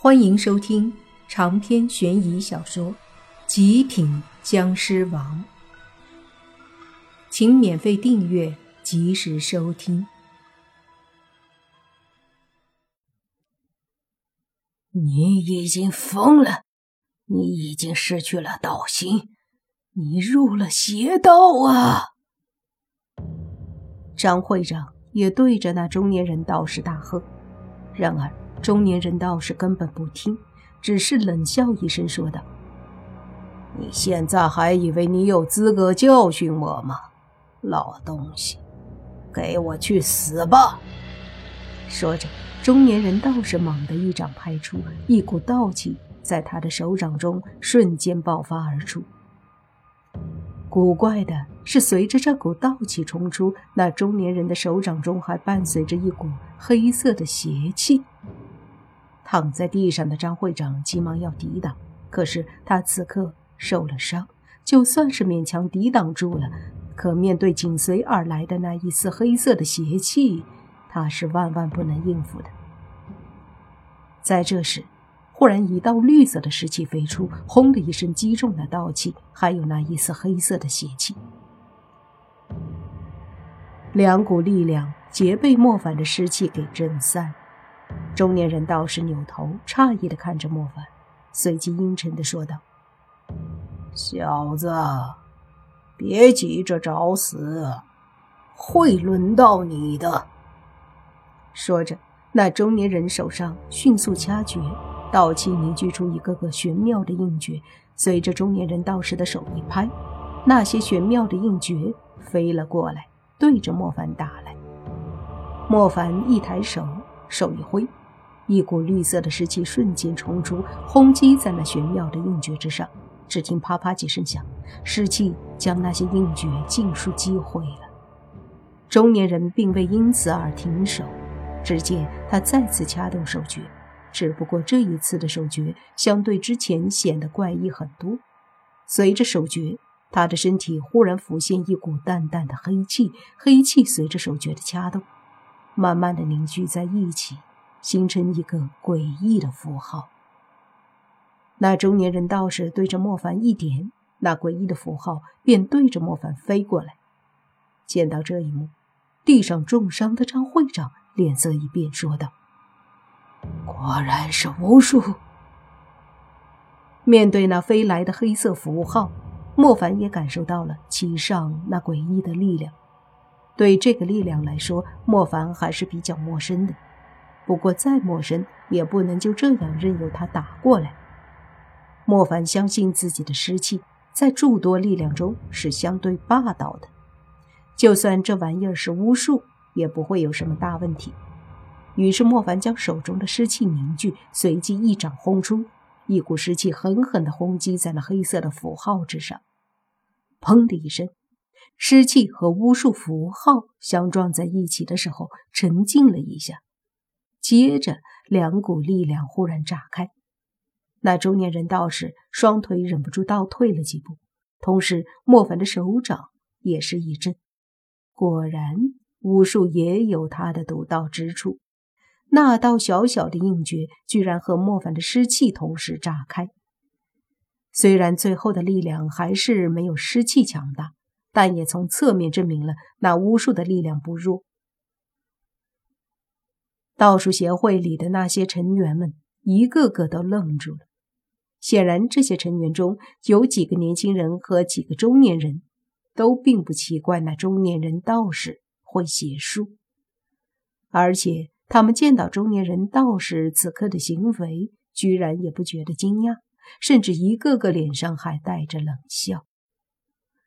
欢迎收听长篇悬疑小说《极品僵尸王》，请免费订阅，及时收听。你已经疯了，你已经失去了道心，你入了邪道啊！张会长也对着那中年人道士大喝，然而。中年人道士根本不听，只是冷笑一声，说道：“你现在还以为你有资格教训我吗？老东西，给我去死吧！”说着，中年人道士猛地一掌拍出，一股道气在他的手掌中瞬间爆发而出。古怪的是，随着这股道气冲出，那中年人的手掌中还伴随着一股黑色的邪气。躺在地上的张会长急忙要抵挡，可是他此刻受了伤，就算是勉强抵挡住了，可面对紧随而来的那一丝黑色的邪气，他是万万不能应付的。在这时，忽然一道绿色的尸气飞出，轰的一声击中了道气，还有那一丝黑色的邪气，两股力量皆被莫凡的尸气给震散。中年人道士扭头，诧异的看着莫凡，随即阴沉的说道：“小子，别急着找死，会轮到你的。”说着，那中年人手上迅速掐诀，道气凝聚出一个个玄妙的印诀，随着中年人道士的手一拍，那些玄妙的印诀飞了过来，对着莫凡打来。莫凡一抬手，手一挥。一股绿色的湿气瞬间冲出，轰击在那玄妙的印诀之上。只听啪啪几声响，湿气将那些印诀尽数击毁了。中年人并未因此而停手，只见他再次掐动手诀，只不过这一次的手诀相对之前显得怪异很多。随着手诀，他的身体忽然浮现一股淡淡的黑气，黑气随着手诀的掐动，慢慢的凝聚在一起。形成一个诡异的符号。那中年人道士对着莫凡一点，那诡异的符号便对着莫凡飞过来。见到这一幕，地上重伤的张会长脸色一变，说道：“果然是巫术。”面对那飞来的黑色符号，莫凡也感受到了其上那诡异的力量。对这个力量来说，莫凡还是比较陌生的。不过，再陌生也不能就这样任由他打过来。莫凡相信自己的尸气在诸多力量中是相对霸道的，就算这玩意儿是巫术，也不会有什么大问题。于是，莫凡将手中的湿气凝聚，随即一掌轰出，一股湿气狠狠地轰击在了黑色的符号之上。砰的一声，湿气和巫术符号相撞在一起的时候，沉静了一下。接着，两股力量忽然炸开，那中年人道士双腿忍不住倒退了几步，同时莫凡的手掌也是一震。果然，巫术也有它的独到之处。那道小小的印诀居然和莫凡的湿气同时炸开。虽然最后的力量还是没有湿气强大，但也从侧面证明了那巫术的力量不弱。道术协会里的那些成员们一个个都愣住了。显然，这些成员中有几个年轻人和几个中年人，都并不奇怪那中年人道士会邪术，而且他们见到中年人道士此刻的行为，居然也不觉得惊讶，甚至一个个脸上还带着冷笑。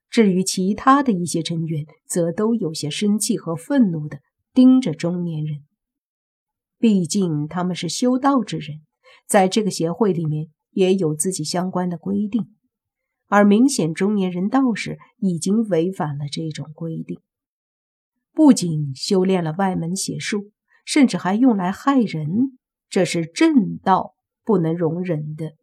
至于其他的一些成员，则都有些生气和愤怒的盯着中年人。毕竟他们是修道之人，在这个协会里面也有自己相关的规定，而明显中年人道士已经违反了这种规定，不仅修炼了外门邪术，甚至还用来害人，这是正道不能容忍的。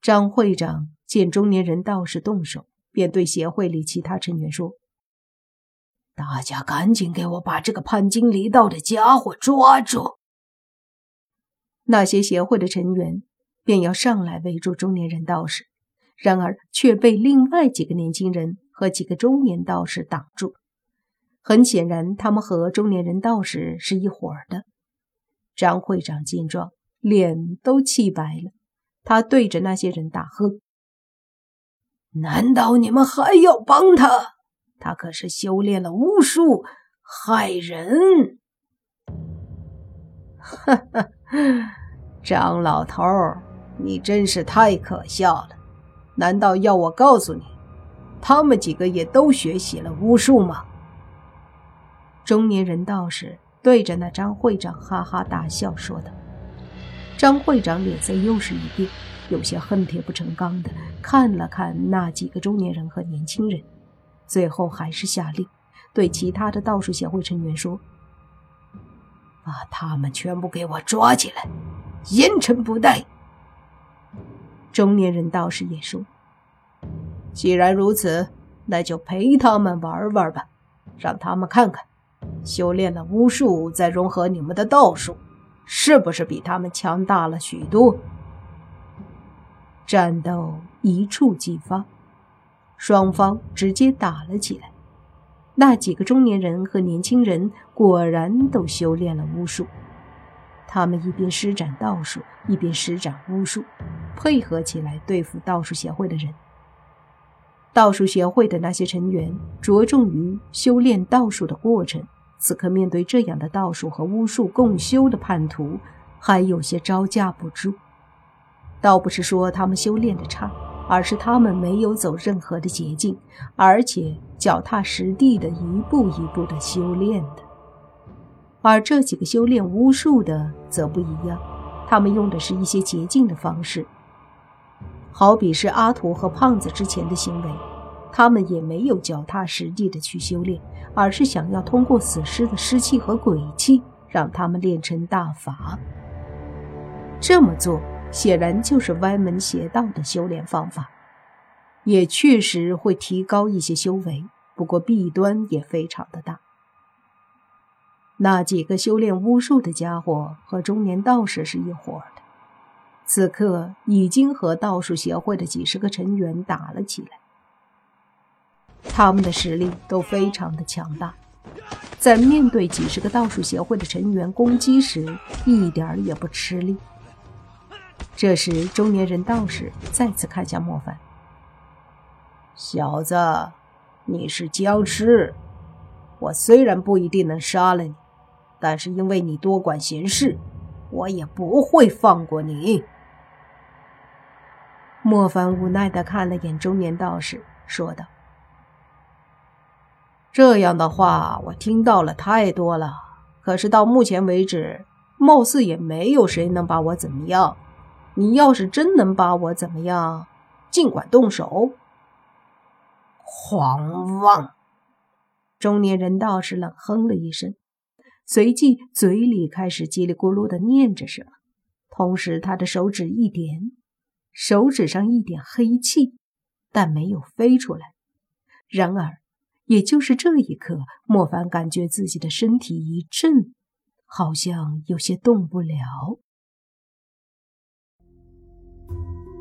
张会长见中年人道士动手，便对协会里其他成员说。大家赶紧给我把这个叛经离道的家伙抓住！那些协会的成员便要上来围住中年人道士，然而却被另外几个年轻人和几个中年道士挡住。很显然，他们和中年人道士是一伙的。张会长见状，脸都气白了，他对着那些人大喝：“难道你们还要帮他？他可是修炼了巫术，害人！”哈哈，张老头，你真是太可笑了！难道要我告诉你，他们几个也都学习了巫术吗？中年人道士对着那张会长哈哈大笑，说道：“张会长脸色又是一变，有些恨铁不成钢的看了看那几个中年人和年轻人，最后还是下令对其他的道术协会成员说：‘把他们全部给我抓起来，严惩不贷。’”中年人道士也说：“既然如此，那就陪他们玩玩吧，让他们看看。”修炼了巫术，再融合你们的道术，是不是比他们强大了许多？战斗一触即发，双方直接打了起来。那几个中年人和年轻人果然都修炼了巫术，他们一边施展道术，一边施展巫术，配合起来对付道术协会的人。道术协会的那些成员着重于修炼道术的过程。此刻面对这样的道术和巫术共修的叛徒，还有些招架不住。倒不是说他们修炼的差，而是他们没有走任何的捷径，而且脚踏实地的一步一步的修炼的。而这几个修炼巫术的则不一样，他们用的是一些捷径的方式，好比是阿图和胖子之前的行为。他们也没有脚踏实地的去修炼，而是想要通过死尸的尸气和鬼气，让他们练成大法。这么做显然就是歪门邪道的修炼方法，也确实会提高一些修为，不过弊端也非常的大。那几个修炼巫术的家伙和中年道士是一伙的，此刻已经和道术协会的几十个成员打了起来。他们的实力都非常的强大，在面对几十个道术协会的成员攻击时，一点也不吃力。这时，中年人道士再次看向莫凡：“小子，你是僵尸，我虽然不一定能杀了你，但是因为你多管闲事，我也不会放过你。”莫凡无奈的看了眼中年道士，说道。这样的话，我听到了太多了。可是到目前为止，貌似也没有谁能把我怎么样。你要是真能把我怎么样，尽管动手。狂妄！中年人道士冷哼了一声，随即嘴里开始叽里咕噜的念着什么，同时他的手指一点，手指上一点黑气，但没有飞出来。然而。也就是这一刻，莫凡感觉自己的身体一震，好像有些动不了。